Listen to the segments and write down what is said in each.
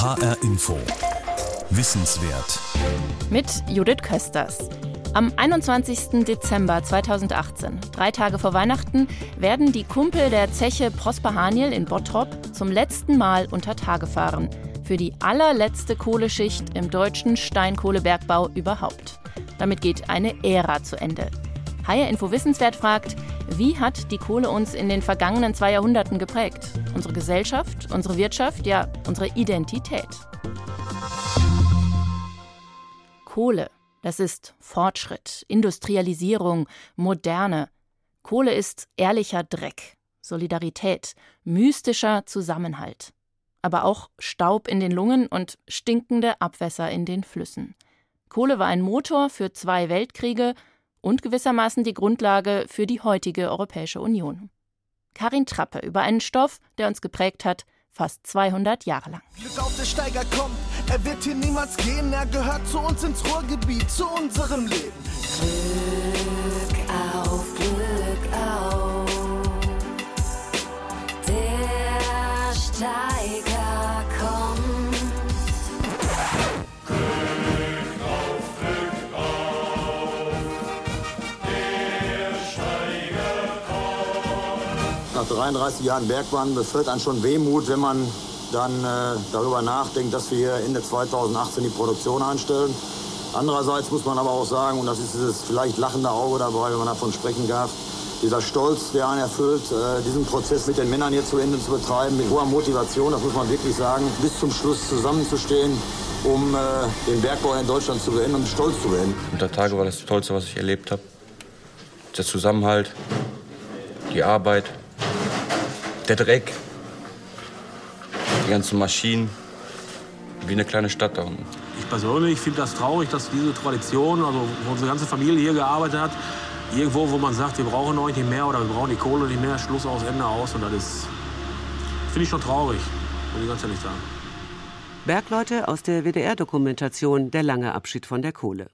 HR Info. Wissenswert. Mit Judith Kösters. Am 21. Dezember 2018, drei Tage vor Weihnachten, werden die Kumpel der Zeche Prosper Haniel in Bottrop zum letzten Mal unter Tage fahren. Für die allerletzte Kohleschicht im deutschen Steinkohlebergbau überhaupt. Damit geht eine Ära zu Ende. HR Info Wissenswert fragt, wie hat die Kohle uns in den vergangenen zwei Jahrhunderten geprägt? Unsere Gesellschaft, unsere Wirtschaft, ja, unsere Identität. Kohle, das ist Fortschritt, Industrialisierung, Moderne. Kohle ist ehrlicher Dreck, Solidarität, mystischer Zusammenhalt. Aber auch Staub in den Lungen und stinkende Abwässer in den Flüssen. Kohle war ein Motor für zwei Weltkriege und gewissermaßen die Grundlage für die heutige Europäische Union. Karin Trappe über einen Stoff, der uns geprägt hat, fast 200 Jahre lang. Glück auf der Steiger kommt, er wird hier niemals gehen, er gehört zu uns ins Ruhrgebiet, zu unserem Leben. Glück auf, Glück auf, der Steiger 33 Jahren Bergbahn befällt einen schon Wehmut, wenn man dann äh, darüber nachdenkt, dass wir Ende 2018 die Produktion einstellen. Andererseits muss man aber auch sagen, und das ist dieses vielleicht lachende Auge dabei, wenn man davon sprechen darf, dieser Stolz, der einen erfüllt, äh, diesen Prozess mit den Männern hier zu Ende zu betreiben, mit hoher Motivation, das muss man wirklich sagen, bis zum Schluss zusammenzustehen, um äh, den Bergbau in Deutschland zu beenden und stolz zu werden. Unter Tage war das Tollste, was ich erlebt habe. Der Zusammenhalt, die Arbeit, der Dreck, die ganzen Maschinen, wie eine kleine Stadt da unten. Ich persönlich finde das traurig, dass diese Tradition, also wo unsere ganze Familie hier gearbeitet hat, irgendwo, wo man sagt, wir brauchen euch nicht mehr oder wir brauchen die Kohle nicht mehr, Schluss aus, Ende aus. Und das ist, finde ich schon traurig, muss ich ganz ehrlich sagen. Bergleute aus der WDR-Dokumentation Der lange Abschied von der Kohle.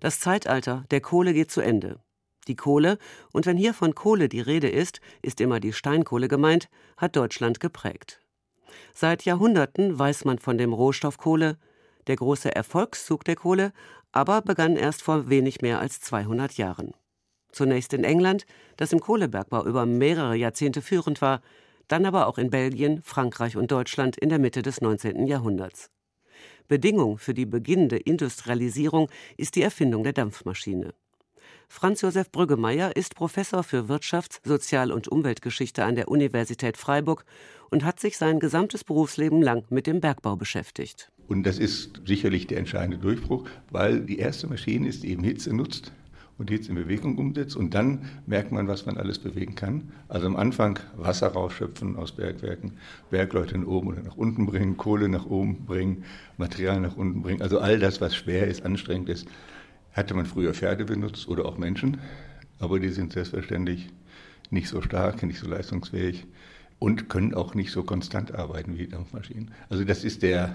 Das Zeitalter der Kohle geht zu Ende. Die Kohle, und wenn hier von Kohle die Rede ist, ist immer die Steinkohle gemeint, hat Deutschland geprägt. Seit Jahrhunderten weiß man von dem Rohstoff Kohle. Der große Erfolgszug der Kohle aber begann erst vor wenig mehr als 200 Jahren. Zunächst in England, das im Kohlebergbau über mehrere Jahrzehnte führend war, dann aber auch in Belgien, Frankreich und Deutschland in der Mitte des 19. Jahrhunderts. Bedingung für die beginnende Industrialisierung ist die Erfindung der Dampfmaschine. Franz Josef Brüggemeier ist Professor für Wirtschafts-, Sozial- und Umweltgeschichte an der Universität Freiburg und hat sich sein gesamtes Berufsleben lang mit dem Bergbau beschäftigt. Und das ist sicherlich der entscheidende Durchbruch, weil die erste Maschine ist, eben Hitze nutzt und Hitze in Bewegung umsetzt. Und dann merkt man, was man alles bewegen kann. Also am Anfang Wasser rausschöpfen aus Bergwerken, Bergleute nach oben oder nach unten bringen, Kohle nach oben bringen, Material nach unten bringen. Also all das, was schwer ist, anstrengend ist, hatte man früher Pferde benutzt oder auch Menschen. Aber die sind selbstverständlich nicht so stark, nicht so leistungsfähig und können auch nicht so konstant arbeiten wie Dampfmaschinen. Also das ist der,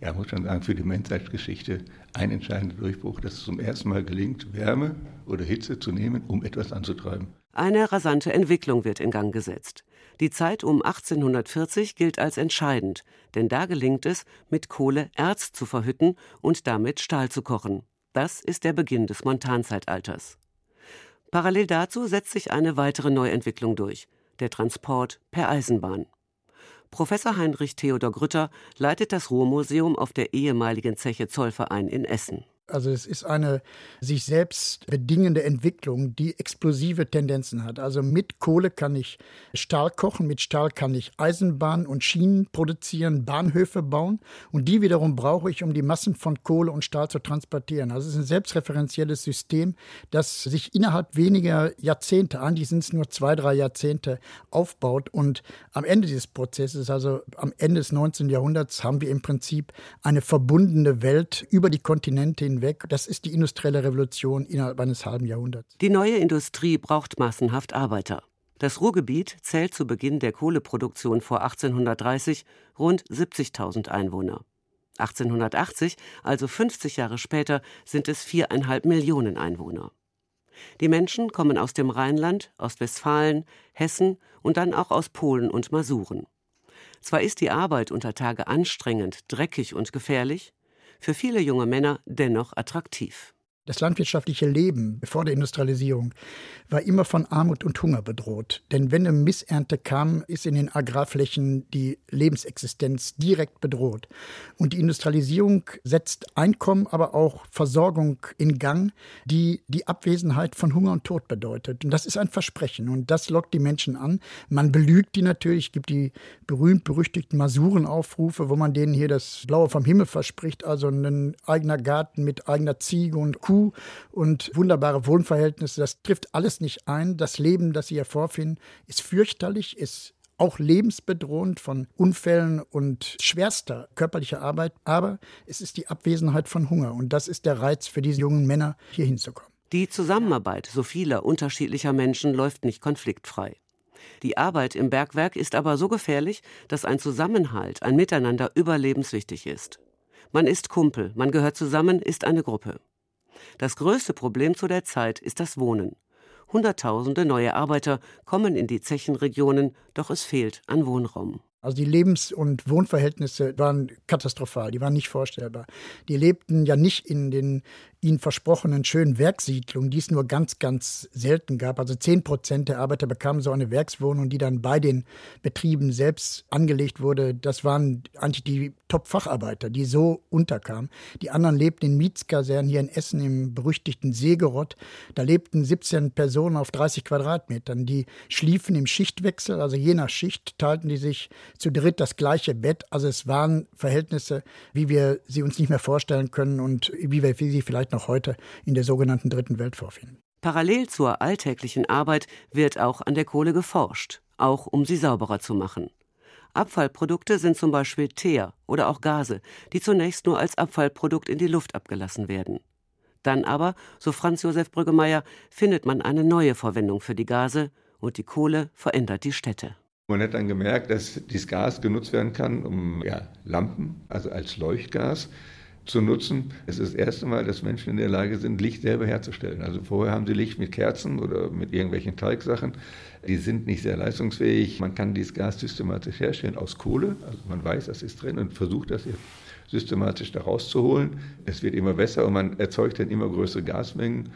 ja, muss man sagen, für die Menschheitsgeschichte ein entscheidender Durchbruch, dass es zum ersten Mal gelingt, Wärme oder Hitze zu nehmen, um etwas anzutreiben. Eine rasante Entwicklung wird in Gang gesetzt. Die Zeit um 1840 gilt als entscheidend, denn da gelingt es, mit Kohle Erz zu verhütten und damit Stahl zu kochen. Das ist der Beginn des Montanzeitalters. Parallel dazu setzt sich eine weitere Neuentwicklung durch, der Transport per Eisenbahn. Professor Heinrich Theodor Grütter leitet das Ruhrmuseum auf der ehemaligen Zeche Zollverein in Essen. Also es ist eine sich selbst bedingende Entwicklung, die explosive Tendenzen hat. Also mit Kohle kann ich Stahl kochen, mit Stahl kann ich Eisenbahn und Schienen produzieren, Bahnhöfe bauen und die wiederum brauche ich, um die Massen von Kohle und Stahl zu transportieren. Also es ist ein selbstreferenzielles System, das sich innerhalb weniger Jahrzehnte, eigentlich sind es nur zwei, drei Jahrzehnte, aufbaut und am Ende dieses Prozesses, also am Ende des 19. Jahrhunderts, haben wir im Prinzip eine verbundene Welt über die Kontinente hinweg hinweg. Das ist die industrielle Revolution innerhalb eines halben Jahrhunderts. Die neue Industrie braucht massenhaft Arbeiter. Das Ruhrgebiet zählt zu Beginn der Kohleproduktion vor 1830 rund 70.000 Einwohner. 1880, also 50 Jahre später, sind es viereinhalb Millionen Einwohner. Die Menschen kommen aus dem Rheinland, Ostwestfalen, Hessen und dann auch aus Polen und Masuren. Zwar ist die Arbeit unter Tage anstrengend, dreckig und gefährlich, für viele junge Männer dennoch attraktiv. Das landwirtschaftliche Leben vor der Industrialisierung war immer von Armut und Hunger bedroht. Denn wenn eine Missernte kam, ist in den Agrarflächen die Lebensexistenz direkt bedroht. Und die Industrialisierung setzt Einkommen, aber auch Versorgung in Gang, die die Abwesenheit von Hunger und Tod bedeutet. Und das ist ein Versprechen. Und das lockt die Menschen an. Man belügt die natürlich. Gibt die berühmt-berüchtigten Masurenaufrufe, wo man denen hier das Blaue vom Himmel verspricht. Also ein eigener Garten mit eigener Ziege und Kuh Kuh und wunderbare Wohnverhältnisse. Das trifft alles nicht ein. Das Leben, das sie hier vorfinden, ist fürchterlich, ist auch lebensbedrohend von Unfällen und schwerster körperlicher Arbeit. Aber es ist die Abwesenheit von Hunger. Und das ist der Reiz für diese jungen Männer, hier hinzukommen. Die Zusammenarbeit so vieler unterschiedlicher Menschen läuft nicht konfliktfrei. Die Arbeit im Bergwerk ist aber so gefährlich, dass ein Zusammenhalt, ein Miteinander überlebenswichtig ist. Man ist Kumpel, man gehört zusammen, ist eine Gruppe. Das größte Problem zu der Zeit ist das Wohnen. Hunderttausende neue Arbeiter kommen in die Zechenregionen, doch es fehlt an Wohnraum. Also die Lebens- und Wohnverhältnisse waren katastrophal, die waren nicht vorstellbar. Die lebten ja nicht in den ihnen versprochenen schönen Werkssiedlungen, die es nur ganz, ganz selten gab. Also zehn Prozent der Arbeiter bekamen so eine Werkswohnung, die dann bei den Betrieben selbst angelegt wurde. Das waren eigentlich die Top-Facharbeiter, die so unterkamen. Die anderen lebten in Mietskasernen hier in Essen im berüchtigten Segerott. Da lebten 17 Personen auf 30 Quadratmetern. Die schliefen im Schichtwechsel, also je nach Schicht teilten die sich zu dritt das gleiche Bett. Also es waren Verhältnisse, wie wir sie uns nicht mehr vorstellen können und wie wir sie vielleicht noch heute in der sogenannten Dritten Welt vorfinden. Parallel zur alltäglichen Arbeit wird auch an der Kohle geforscht, auch um sie sauberer zu machen. Abfallprodukte sind zum Beispiel Teer oder auch Gase, die zunächst nur als Abfallprodukt in die Luft abgelassen werden. Dann aber, so Franz Josef Brüggemeier, findet man eine neue Verwendung für die Gase und die Kohle verändert die Städte. Man hat dann gemerkt, dass dieses Gas genutzt werden kann, um ja, Lampen, also als Leuchtgas, zu nutzen. Es ist das erste Mal, dass Menschen in der Lage sind, Licht selber herzustellen. Also vorher haben sie Licht mit Kerzen oder mit irgendwelchen Teigsachen. Die sind nicht sehr leistungsfähig. Man kann dieses Gas systematisch herstellen aus Kohle. Also man weiß, das ist drin und versucht das systematisch da rauszuholen. Es wird immer besser und man erzeugt dann immer größere Gasmengen.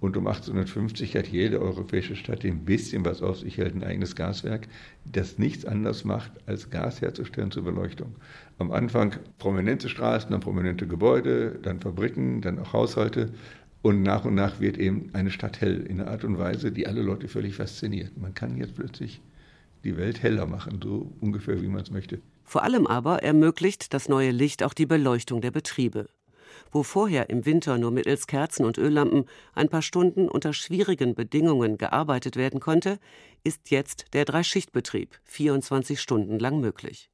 Und um 1850 hat jede europäische Stadt, die ein bisschen was auf sich hält, ein eigenes Gaswerk, das nichts anderes macht, als Gas herzustellen zur Beleuchtung. Am Anfang prominente Straßen, dann prominente Gebäude, dann Fabriken, dann auch Haushalte. Und nach und nach wird eben eine Stadt hell in einer Art und Weise, die alle Leute völlig fasziniert. Man kann jetzt plötzlich die Welt heller machen, so ungefähr wie man es möchte. Vor allem aber ermöglicht das neue Licht auch die Beleuchtung der Betriebe wo vorher im Winter nur mittels Kerzen und Öllampen ein paar Stunden unter schwierigen Bedingungen gearbeitet werden konnte, ist jetzt der Dreischichtbetrieb 24 Stunden lang möglich.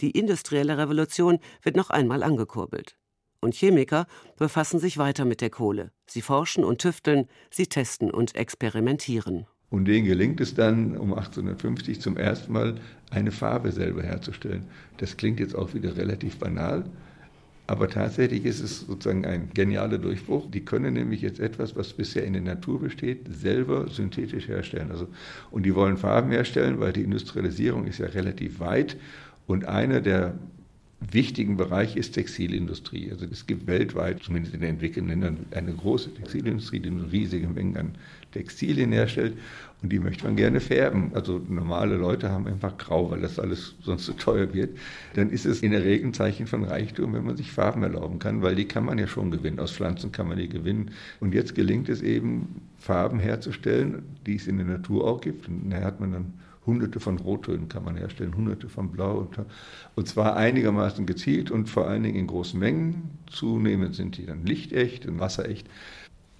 Die industrielle Revolution wird noch einmal angekurbelt. Und Chemiker befassen sich weiter mit der Kohle. Sie forschen und tüfteln, sie testen und experimentieren. Und denen gelingt es dann, um 1850 zum ersten Mal eine Farbe selber herzustellen. Das klingt jetzt auch wieder relativ banal, aber tatsächlich ist es sozusagen ein genialer Durchbruch. Die können nämlich jetzt etwas, was bisher in der Natur besteht, selber synthetisch herstellen. Also, und die wollen Farben herstellen, weil die Industrialisierung ist ja relativ weit. Und einer der wichtigen Bereich ist Textilindustrie. Also es gibt weltweit, zumindest in den entwickelten Ländern, eine große Textilindustrie, die riesige Mengen an Textilien herstellt und die möchte man gerne färben. Also normale Leute haben einfach grau, weil das alles sonst zu so teuer wird. Dann ist es in der Regel ein Zeichen von Reichtum, wenn man sich Farben erlauben kann, weil die kann man ja schon gewinnen. Aus Pflanzen kann man die gewinnen. Und jetzt gelingt es eben, Farben herzustellen, die es in der Natur auch gibt. Und da hat man dann Hunderte von Rottönen kann man herstellen, Hunderte von Blau. Und zwar einigermaßen gezielt und vor allen Dingen in großen Mengen. Zunehmend sind die dann lichtecht und wasserecht.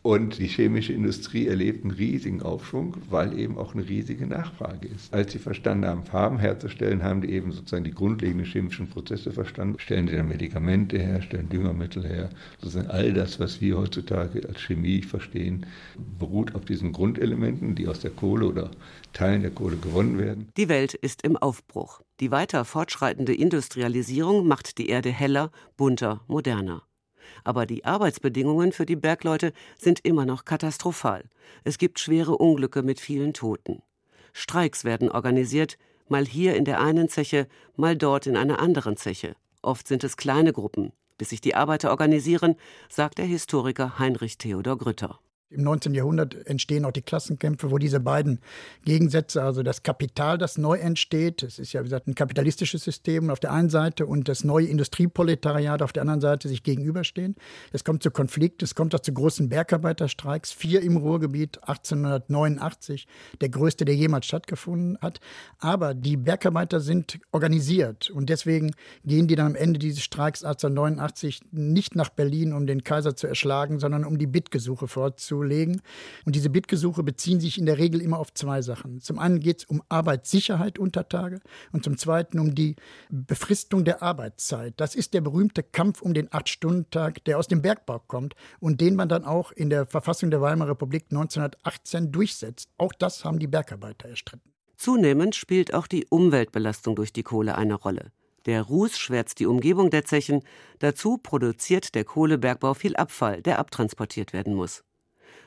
Und die chemische Industrie erlebt einen riesigen Aufschwung, weil eben auch eine riesige Nachfrage ist. Als sie verstanden haben, Farben herzustellen, haben die eben sozusagen die grundlegenden chemischen Prozesse verstanden. Stellen sie dann Medikamente her, stellen Düngermittel her. Sozusagen all das, was wir heutzutage als Chemie verstehen, beruht auf diesen Grundelementen, die aus der Kohle oder Teilen der Kohle gewonnen werden. Die Welt ist im Aufbruch. Die weiter fortschreitende Industrialisierung macht die Erde heller, bunter, moderner. Aber die Arbeitsbedingungen für die Bergleute sind immer noch katastrophal. Es gibt schwere Unglücke mit vielen Toten. Streiks werden organisiert, Mal hier in der einen Zeche, mal dort in einer anderen Zeche. Oft sind es kleine Gruppen, bis sich die Arbeiter organisieren, sagt der Historiker Heinrich Theodor Grütter. Im 19. Jahrhundert entstehen auch die Klassenkämpfe, wo diese beiden Gegensätze, also das Kapital, das neu entsteht, es ist ja wie gesagt ein kapitalistisches System auf der einen Seite und das neue Industrieproletariat auf der anderen Seite sich gegenüberstehen. Es kommt zu Konflikten, es kommt auch zu großen Bergarbeiterstreiks, vier im Ruhrgebiet 1889, der größte, der jemals stattgefunden hat. Aber die Bergarbeiter sind organisiert und deswegen gehen die dann am Ende dieses Streiks 1889 nicht nach Berlin, um den Kaiser zu erschlagen, sondern um die Bittgesuche vorzunehmen legen. Und diese Bitgesuche beziehen sich in der Regel immer auf zwei Sachen. Zum einen geht es um Arbeitssicherheit unter Tage und zum zweiten um die Befristung der Arbeitszeit. Das ist der berühmte Kampf um den Acht-Stunden-Tag, der aus dem Bergbau kommt und den man dann auch in der Verfassung der Weimarer Republik 1918 durchsetzt. Auch das haben die Bergarbeiter erstritten. Zunehmend spielt auch die Umweltbelastung durch die Kohle eine Rolle. Der Ruß schwärzt die Umgebung der Zechen. Dazu produziert der Kohlebergbau viel Abfall, der abtransportiert werden muss.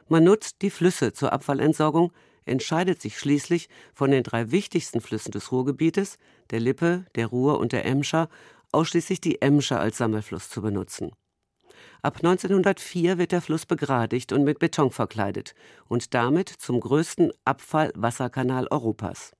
Man nutzt die Flüsse zur Abfallentsorgung, entscheidet sich schließlich von den drei wichtigsten Flüssen des Ruhrgebietes, der Lippe, der Ruhr und der Emscher, ausschließlich die Emscher als Sammelfluss zu benutzen. Ab 1904 wird der Fluss begradigt und mit Beton verkleidet und damit zum größten Abfallwasserkanal Europas.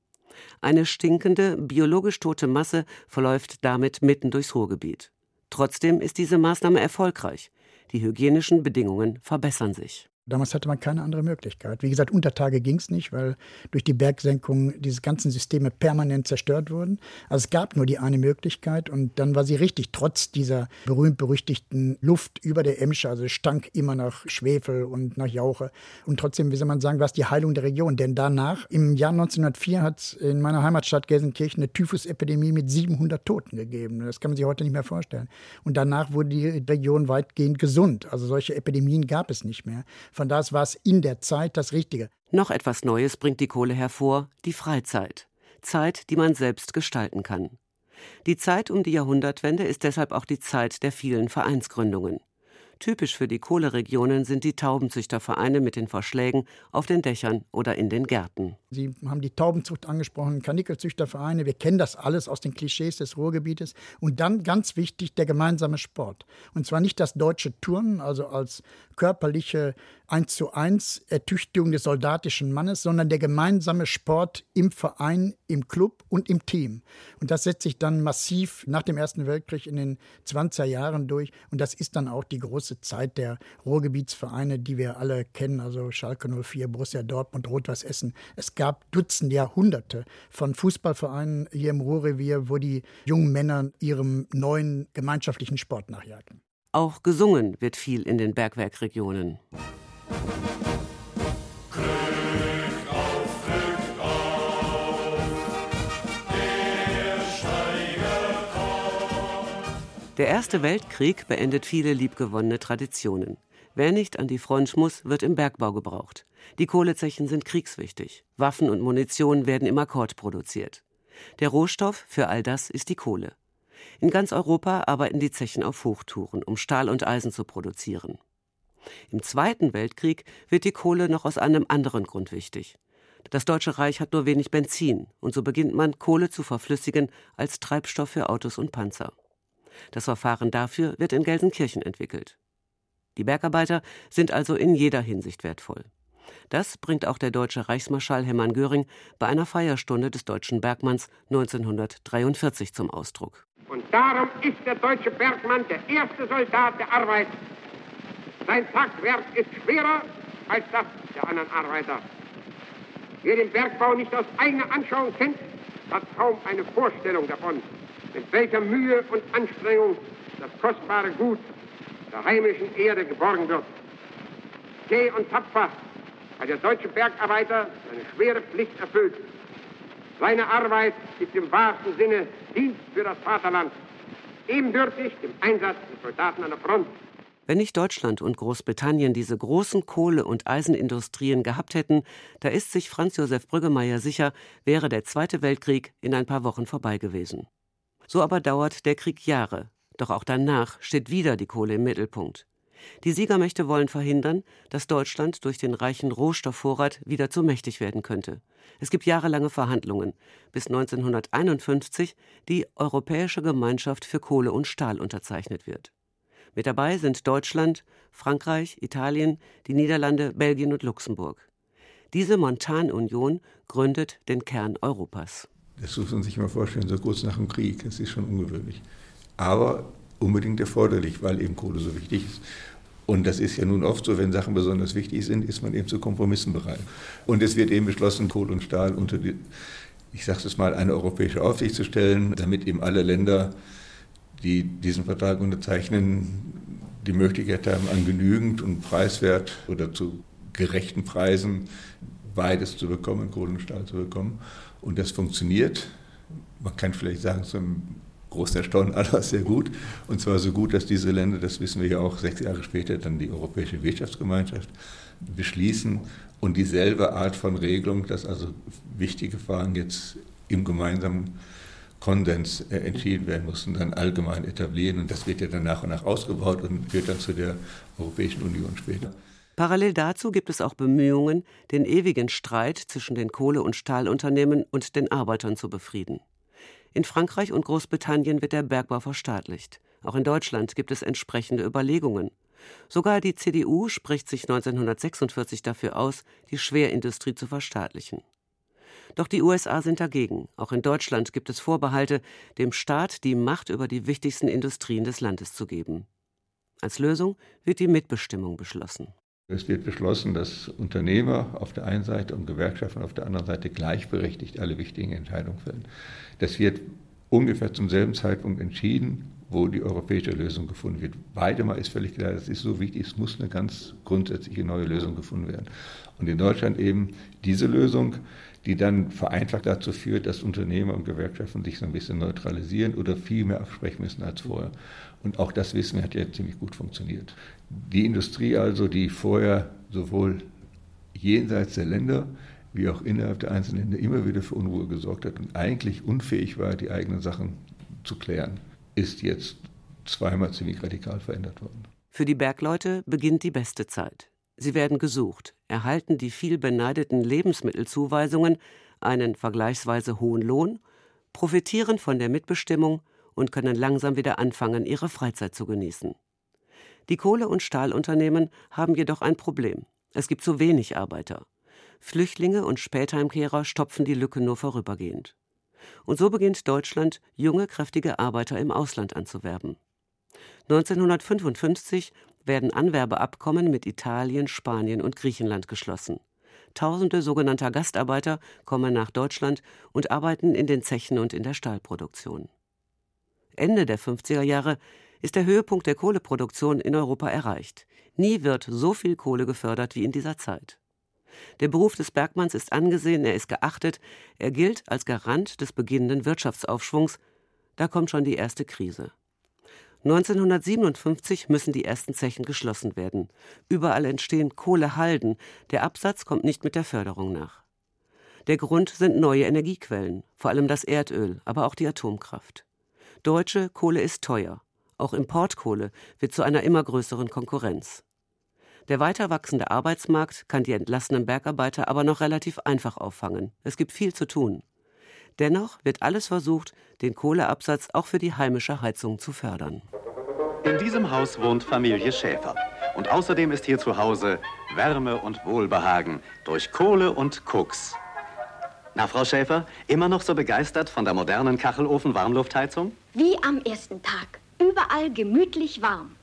Eine stinkende, biologisch tote Masse verläuft damit mitten durchs Ruhrgebiet. Trotzdem ist diese Maßnahme erfolgreich. Die hygienischen Bedingungen verbessern sich. Damals hatte man keine andere Möglichkeit. Wie gesagt, unter Tage ging es nicht, weil durch die Bergsenkung diese ganzen Systeme permanent zerstört wurden. Also es gab nur die eine Möglichkeit und dann war sie richtig, trotz dieser berühmt-berüchtigten Luft über der Emsche, also es stank immer nach Schwefel und nach Jauche. Und trotzdem, wie soll man sagen, war es die Heilung der Region. Denn danach, im Jahr 1904, hat es in meiner Heimatstadt Gelsenkirchen eine Typhusepidemie mit 700 Toten gegeben. Das kann man sich heute nicht mehr vorstellen. Und danach wurde die Region weitgehend gesund. Also solche Epidemien gab es nicht mehr. Von daher war es in der Zeit das Richtige. Noch etwas Neues bringt die Kohle hervor, die Freizeit. Zeit, die man selbst gestalten kann. Die Zeit um die Jahrhundertwende ist deshalb auch die Zeit der vielen Vereinsgründungen. Typisch für die Kohleregionen sind die Taubenzüchtervereine mit den Verschlägen auf den Dächern oder in den Gärten. Sie haben die Taubenzucht angesprochen, Kanickelzüchtervereine. Wir kennen das alles aus den Klischees des Ruhrgebietes. Und dann ganz wichtig der gemeinsame Sport. Und zwar nicht das deutsche Turnen, also als körperliche 1 zu 1 Ertüchtigung des soldatischen Mannes, sondern der gemeinsame Sport im Verein, im Club und im Team. Und das setzt sich dann massiv nach dem Ersten Weltkrieg in den 20er Jahren durch. Und das ist dann auch die große Zeit der Ruhrgebietsvereine, die wir alle kennen, also Schalke 04, Borussia Dortmund, Rot-Weiß Essen. Es gab Dutzende, Jahrhunderte von Fußballvereinen hier im Ruhrrevier, wo die jungen Männer ihrem neuen gemeinschaftlichen Sport nachjagten. Auch gesungen wird viel in den Bergwerkregionen. Der Erste Weltkrieg beendet viele liebgewonnene Traditionen. Wer nicht an die Front muss, wird im Bergbau gebraucht. Die Kohlezechen sind kriegswichtig. Waffen und Munition werden im Akkord produziert. Der Rohstoff für all das ist die Kohle. In ganz Europa arbeiten die Zechen auf Hochtouren, um Stahl und Eisen zu produzieren. Im Zweiten Weltkrieg wird die Kohle noch aus einem anderen Grund wichtig. Das Deutsche Reich hat nur wenig Benzin, und so beginnt man, Kohle zu verflüssigen als Treibstoff für Autos und Panzer. Das Verfahren dafür wird in Gelsenkirchen entwickelt. Die Bergarbeiter sind also in jeder Hinsicht wertvoll. Das bringt auch der deutsche Reichsmarschall Hermann Göring bei einer Feierstunde des deutschen Bergmanns 1943 zum Ausdruck. Und darum ist der deutsche Bergmann der erste Soldat der Arbeit. Sein Tagwerk ist schwerer als das der anderen Arbeiter. Wer den Bergbau nicht aus eigener Anschauung kennt, hat kaum eine Vorstellung davon, mit welcher Mühe und Anstrengung das kostbare Gut der heimischen Erde geborgen wird. Zäh und tapfer hat der deutsche Bergarbeiter seine schwere Pflicht erfüllt. Seine Arbeit ist im wahrsten Sinne Dienst für das Vaterland, ebenbürtig dem Einsatz des Soldaten an der Front. Wenn nicht Deutschland und Großbritannien diese großen Kohle- und Eisenindustrien gehabt hätten, da ist sich Franz Josef Brüggemeier sicher, wäre der Zweite Weltkrieg in ein paar Wochen vorbei gewesen. So aber dauert der Krieg Jahre, doch auch danach steht wieder die Kohle im Mittelpunkt. Die Siegermächte wollen verhindern, dass Deutschland durch den reichen Rohstoffvorrat wieder zu mächtig werden könnte. Es gibt jahrelange Verhandlungen, bis 1951 die Europäische Gemeinschaft für Kohle und Stahl unterzeichnet wird. Mit dabei sind Deutschland, Frankreich, Italien, die Niederlande, Belgien und Luxemburg. Diese Montanunion gründet den Kern Europas. Das muss man sich mal vorstellen, so kurz nach dem Krieg. Das ist schon ungewöhnlich. Aber unbedingt erforderlich, weil eben Kohle so wichtig ist. Und das ist ja nun oft so, wenn Sachen besonders wichtig sind, ist man eben zu Kompromissen bereit. Und es wird eben beschlossen, Kohle und Stahl unter die, ich sage es mal, eine europäische Aufsicht zu stellen, damit eben alle Länder, die diesen Vertrag unterzeichnen, die Möglichkeit haben, an genügend und preiswert oder zu gerechten Preisen beides zu bekommen, Kohle und Stahl zu bekommen. Und das funktioniert. Man kann vielleicht sagen, zum großen Erstaunen aller sehr gut. Und zwar so gut, dass diese Länder, das wissen wir ja auch sechs Jahre später, dann die Europäische Wirtschaftsgemeinschaft beschließen und dieselbe Art von Regelung, dass also wichtige Fragen jetzt im gemeinsamen Konsens äh, entschieden werden mussten, dann allgemein etablieren. Und das wird ja dann nach und nach ausgebaut und führt dann zu der Europäischen Union später. Parallel dazu gibt es auch Bemühungen, den ewigen Streit zwischen den Kohle- und Stahlunternehmen und den Arbeitern zu befrieden. In Frankreich und Großbritannien wird der Bergbau verstaatlicht. Auch in Deutschland gibt es entsprechende Überlegungen. Sogar die CDU spricht sich 1946 dafür aus, die Schwerindustrie zu verstaatlichen. Doch die USA sind dagegen. Auch in Deutschland gibt es Vorbehalte, dem Staat die Macht über die wichtigsten Industrien des Landes zu geben. Als Lösung wird die Mitbestimmung beschlossen. Es wird beschlossen, dass Unternehmer auf der einen Seite und Gewerkschaften auf der anderen Seite gleichberechtigt alle wichtigen Entscheidungen fällen. Das wird ungefähr zum selben Zeitpunkt entschieden, wo die europäische Lösung gefunden wird. Beide Mal ist völlig klar, das ist so wichtig, es muss eine ganz grundsätzliche neue Lösung gefunden werden. Und in Deutschland eben diese Lösung, die dann vereinfacht dazu führt, dass Unternehmer und Gewerkschaften sich so ein bisschen neutralisieren oder viel mehr absprechen müssen als vorher. Und auch das Wissen hat ja ziemlich gut funktioniert. Die Industrie also, die vorher sowohl jenseits der Länder wie auch innerhalb der einzelnen Länder immer wieder für Unruhe gesorgt hat und eigentlich unfähig war, die eigenen Sachen zu klären, ist jetzt zweimal ziemlich radikal verändert worden. Für die Bergleute beginnt die beste Zeit. Sie werden gesucht, erhalten die viel beneideten Lebensmittelzuweisungen, einen vergleichsweise hohen Lohn, profitieren von der Mitbestimmung und können langsam wieder anfangen, ihre Freizeit zu genießen. Die Kohle- und Stahlunternehmen haben jedoch ein Problem. Es gibt zu wenig Arbeiter. Flüchtlinge und Spätheimkehrer stopfen die Lücke nur vorübergehend. Und so beginnt Deutschland, junge, kräftige Arbeiter im Ausland anzuwerben. 1955 werden Anwerbeabkommen mit Italien, Spanien und Griechenland geschlossen. Tausende sogenannter Gastarbeiter kommen nach Deutschland und arbeiten in den Zechen und in der Stahlproduktion. Ende der 50er Jahre ist der Höhepunkt der Kohleproduktion in Europa erreicht. Nie wird so viel Kohle gefördert wie in dieser Zeit. Der Beruf des Bergmanns ist angesehen, er ist geachtet, er gilt als Garant des beginnenden Wirtschaftsaufschwungs. Da kommt schon die erste Krise. 1957 müssen die ersten Zechen geschlossen werden. Überall entstehen Kohlehalden. Der Absatz kommt nicht mit der Förderung nach. Der Grund sind neue Energiequellen, vor allem das Erdöl, aber auch die Atomkraft. Deutsche Kohle ist teuer. Auch Importkohle wird zu einer immer größeren Konkurrenz. Der weiter wachsende Arbeitsmarkt kann die entlassenen Bergarbeiter aber noch relativ einfach auffangen. Es gibt viel zu tun. Dennoch wird alles versucht, den Kohleabsatz auch für die heimische Heizung zu fördern. In diesem Haus wohnt Familie Schäfer. Und außerdem ist hier zu Hause Wärme und Wohlbehagen durch Kohle und Koks. Na, Frau Schäfer, immer noch so begeistert von der modernen Kachelofen-Warmluftheizung? Wie am ersten Tag. Überall gemütlich warm.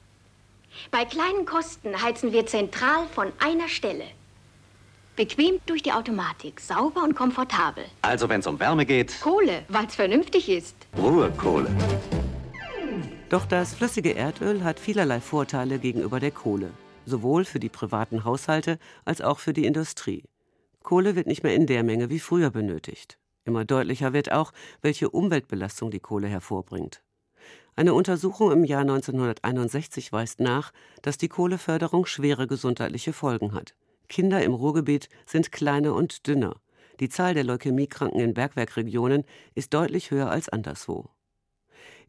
Bei kleinen Kosten heizen wir zentral von einer Stelle. Bequem durch die Automatik, sauber und komfortabel. Also, wenn es um Wärme geht. Kohle, weil es vernünftig ist. Ruhekohle. Doch das flüssige Erdöl hat vielerlei Vorteile gegenüber der Kohle, sowohl für die privaten Haushalte als auch für die Industrie. Kohle wird nicht mehr in der Menge wie früher benötigt. Immer deutlicher wird auch, welche Umweltbelastung die Kohle hervorbringt. Eine Untersuchung im Jahr 1961 weist nach, dass die Kohleförderung schwere gesundheitliche Folgen hat. Kinder im Ruhrgebiet sind kleiner und dünner. Die Zahl der Leukämiekranken in Bergwerkregionen ist deutlich höher als anderswo.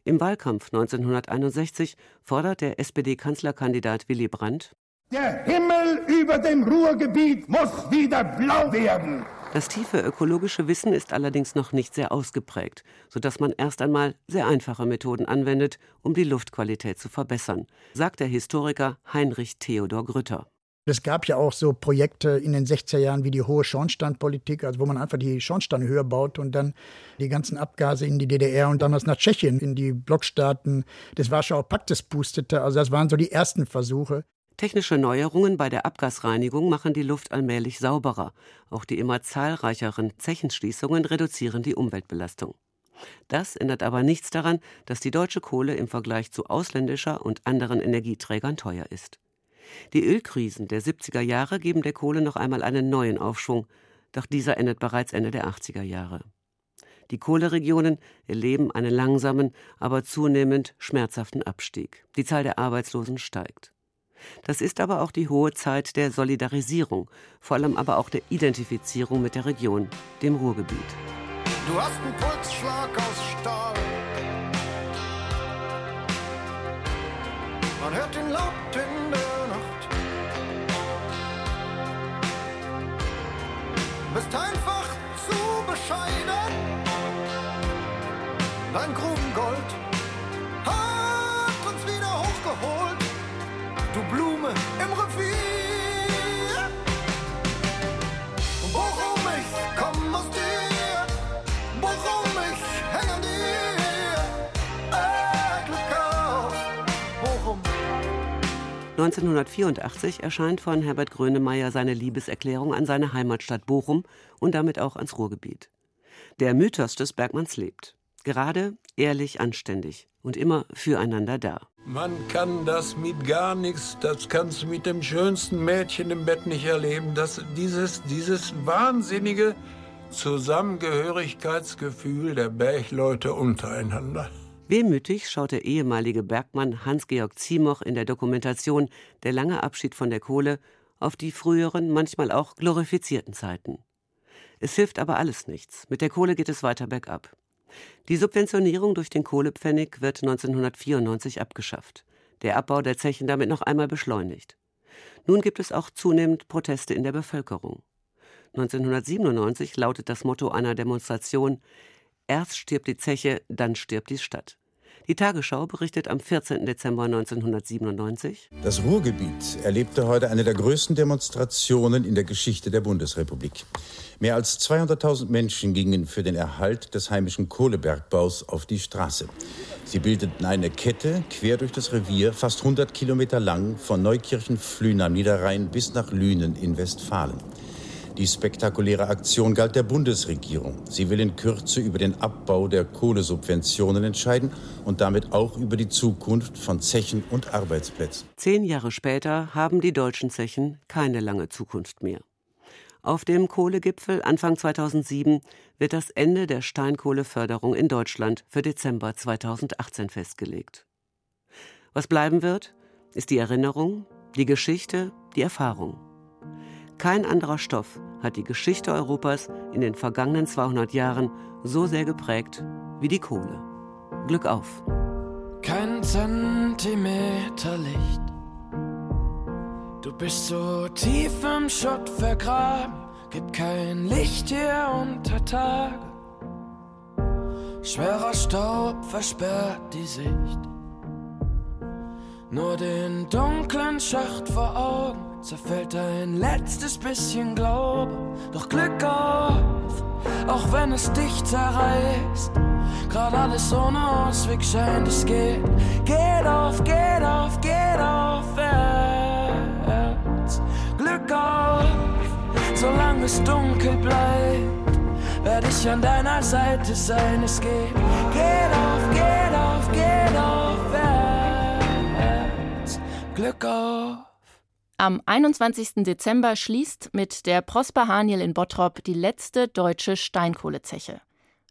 Im Wahlkampf 1961 fordert der SPD-Kanzlerkandidat Willy Brandt Der Himmel über dem Ruhrgebiet muss wieder blau werden. Das tiefe ökologische Wissen ist allerdings noch nicht sehr ausgeprägt, sodass man erst einmal sehr einfache Methoden anwendet, um die Luftqualität zu verbessern, sagt der Historiker Heinrich Theodor Grütter. Es gab ja auch so Projekte in den 60er Jahren wie die hohe Schornsteinpolitik, also wo man einfach die Schornsteine höher baut und dann die ganzen Abgase in die DDR und damals nach Tschechien in die Blockstaaten des Warschauer Paktes pustete. Also das waren so die ersten Versuche. Technische Neuerungen bei der Abgasreinigung machen die Luft allmählich sauberer. Auch die immer zahlreicheren Zechenschließungen reduzieren die Umweltbelastung. Das ändert aber nichts daran, dass die deutsche Kohle im Vergleich zu ausländischer und anderen Energieträgern teuer ist. Die Ölkrisen der 70er Jahre geben der Kohle noch einmal einen neuen Aufschwung, doch dieser endet bereits Ende der 80er Jahre. Die Kohleregionen erleben einen langsamen, aber zunehmend schmerzhaften Abstieg. Die Zahl der Arbeitslosen steigt. Das ist aber auch die hohe Zeit der Solidarisierung, vor allem aber auch der Identifizierung mit der Region, dem Ruhrgebiet. Du hast einen Pulsschlag aus Stahl. Man hört ihn laut in der zu bescheiden. Dein Grubengold hat uns wieder hochgeholt. Du Blume im Revier. Worum ich komm aus dir, worum ich häng an dir. Äh, Glück auf, Bochum. 1984 erscheint von Herbert Grönemeyer seine Liebeserklärung an seine Heimatstadt Bochum und damit auch ans Ruhrgebiet. Der Mythos des Bergmanns lebt. Gerade, ehrlich, anständig und immer füreinander da. Man kann das mit gar nichts, das kannst du mit dem schönsten Mädchen im Bett nicht erleben. Das, dieses, dieses wahnsinnige Zusammengehörigkeitsgefühl der Bergleute untereinander. Wehmütig schaut der ehemalige Bergmann Hans-Georg Ziemoch in der Dokumentation Der lange Abschied von der Kohle auf die früheren, manchmal auch glorifizierten Zeiten. Es hilft aber alles nichts. Mit der Kohle geht es weiter bergab. Die Subventionierung durch den Kohlepfennig wird 1994 abgeschafft. Der Abbau der Zechen damit noch einmal beschleunigt. Nun gibt es auch zunehmend Proteste in der Bevölkerung. 1997 lautet das Motto einer Demonstration Erst stirbt die Zeche, dann stirbt die Stadt. Die Tagesschau berichtet am 14. Dezember 1997. Das Ruhrgebiet erlebte heute eine der größten Demonstrationen in der Geschichte der Bundesrepublik. Mehr als 200.000 Menschen gingen für den Erhalt des heimischen Kohlebergbaus auf die Straße. Sie bildeten eine Kette quer durch das Revier, fast 100 Kilometer lang, von Neukirchen-Flühen am Niederrhein bis nach Lünen in Westfalen. Die spektakuläre Aktion galt der Bundesregierung. Sie will in Kürze über den Abbau der Kohlesubventionen entscheiden und damit auch über die Zukunft von Zechen und Arbeitsplätzen. Zehn Jahre später haben die deutschen Zechen keine lange Zukunft mehr. Auf dem Kohlegipfel Anfang 2007 wird das Ende der Steinkohleförderung in Deutschland für Dezember 2018 festgelegt. Was bleiben wird, ist die Erinnerung, die Geschichte, die Erfahrung. Kein anderer Stoff hat die Geschichte Europas in den vergangenen 200 Jahren so sehr geprägt wie die Kohle. Glück auf! Kein Zentimeter Licht. Du bist so tief im Schutt vergraben, gibt kein Licht hier unter Tage. Schwerer Staub versperrt die Sicht. Nur den dunklen Schacht vor Augen zerfällt ein letztes bisschen Glaube. Doch Glück auf, auch wenn es dich zerreißt. Gerade alles ohne Ausweg scheint, es geht. Geht auf, geht auf, geht aufwärts. Glück auf, solange es dunkel bleibt, werde ich an deiner Seite sein. Es geht, geht auf, geht auf, geht aufwärts. Glück auf. Am 21. Dezember schließt mit der Prosper Haniel in Bottrop die letzte deutsche Steinkohlezeche.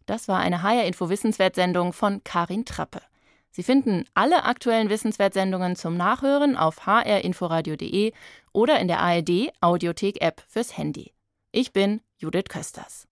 Das war eine HR Info Wissenswertsendung von Karin Trappe. Sie finden alle aktuellen Wissenswertsendungen zum Nachhören auf hrinforadio.de oder in der ARD Audiothek App fürs Handy. Ich bin Judith Kösters.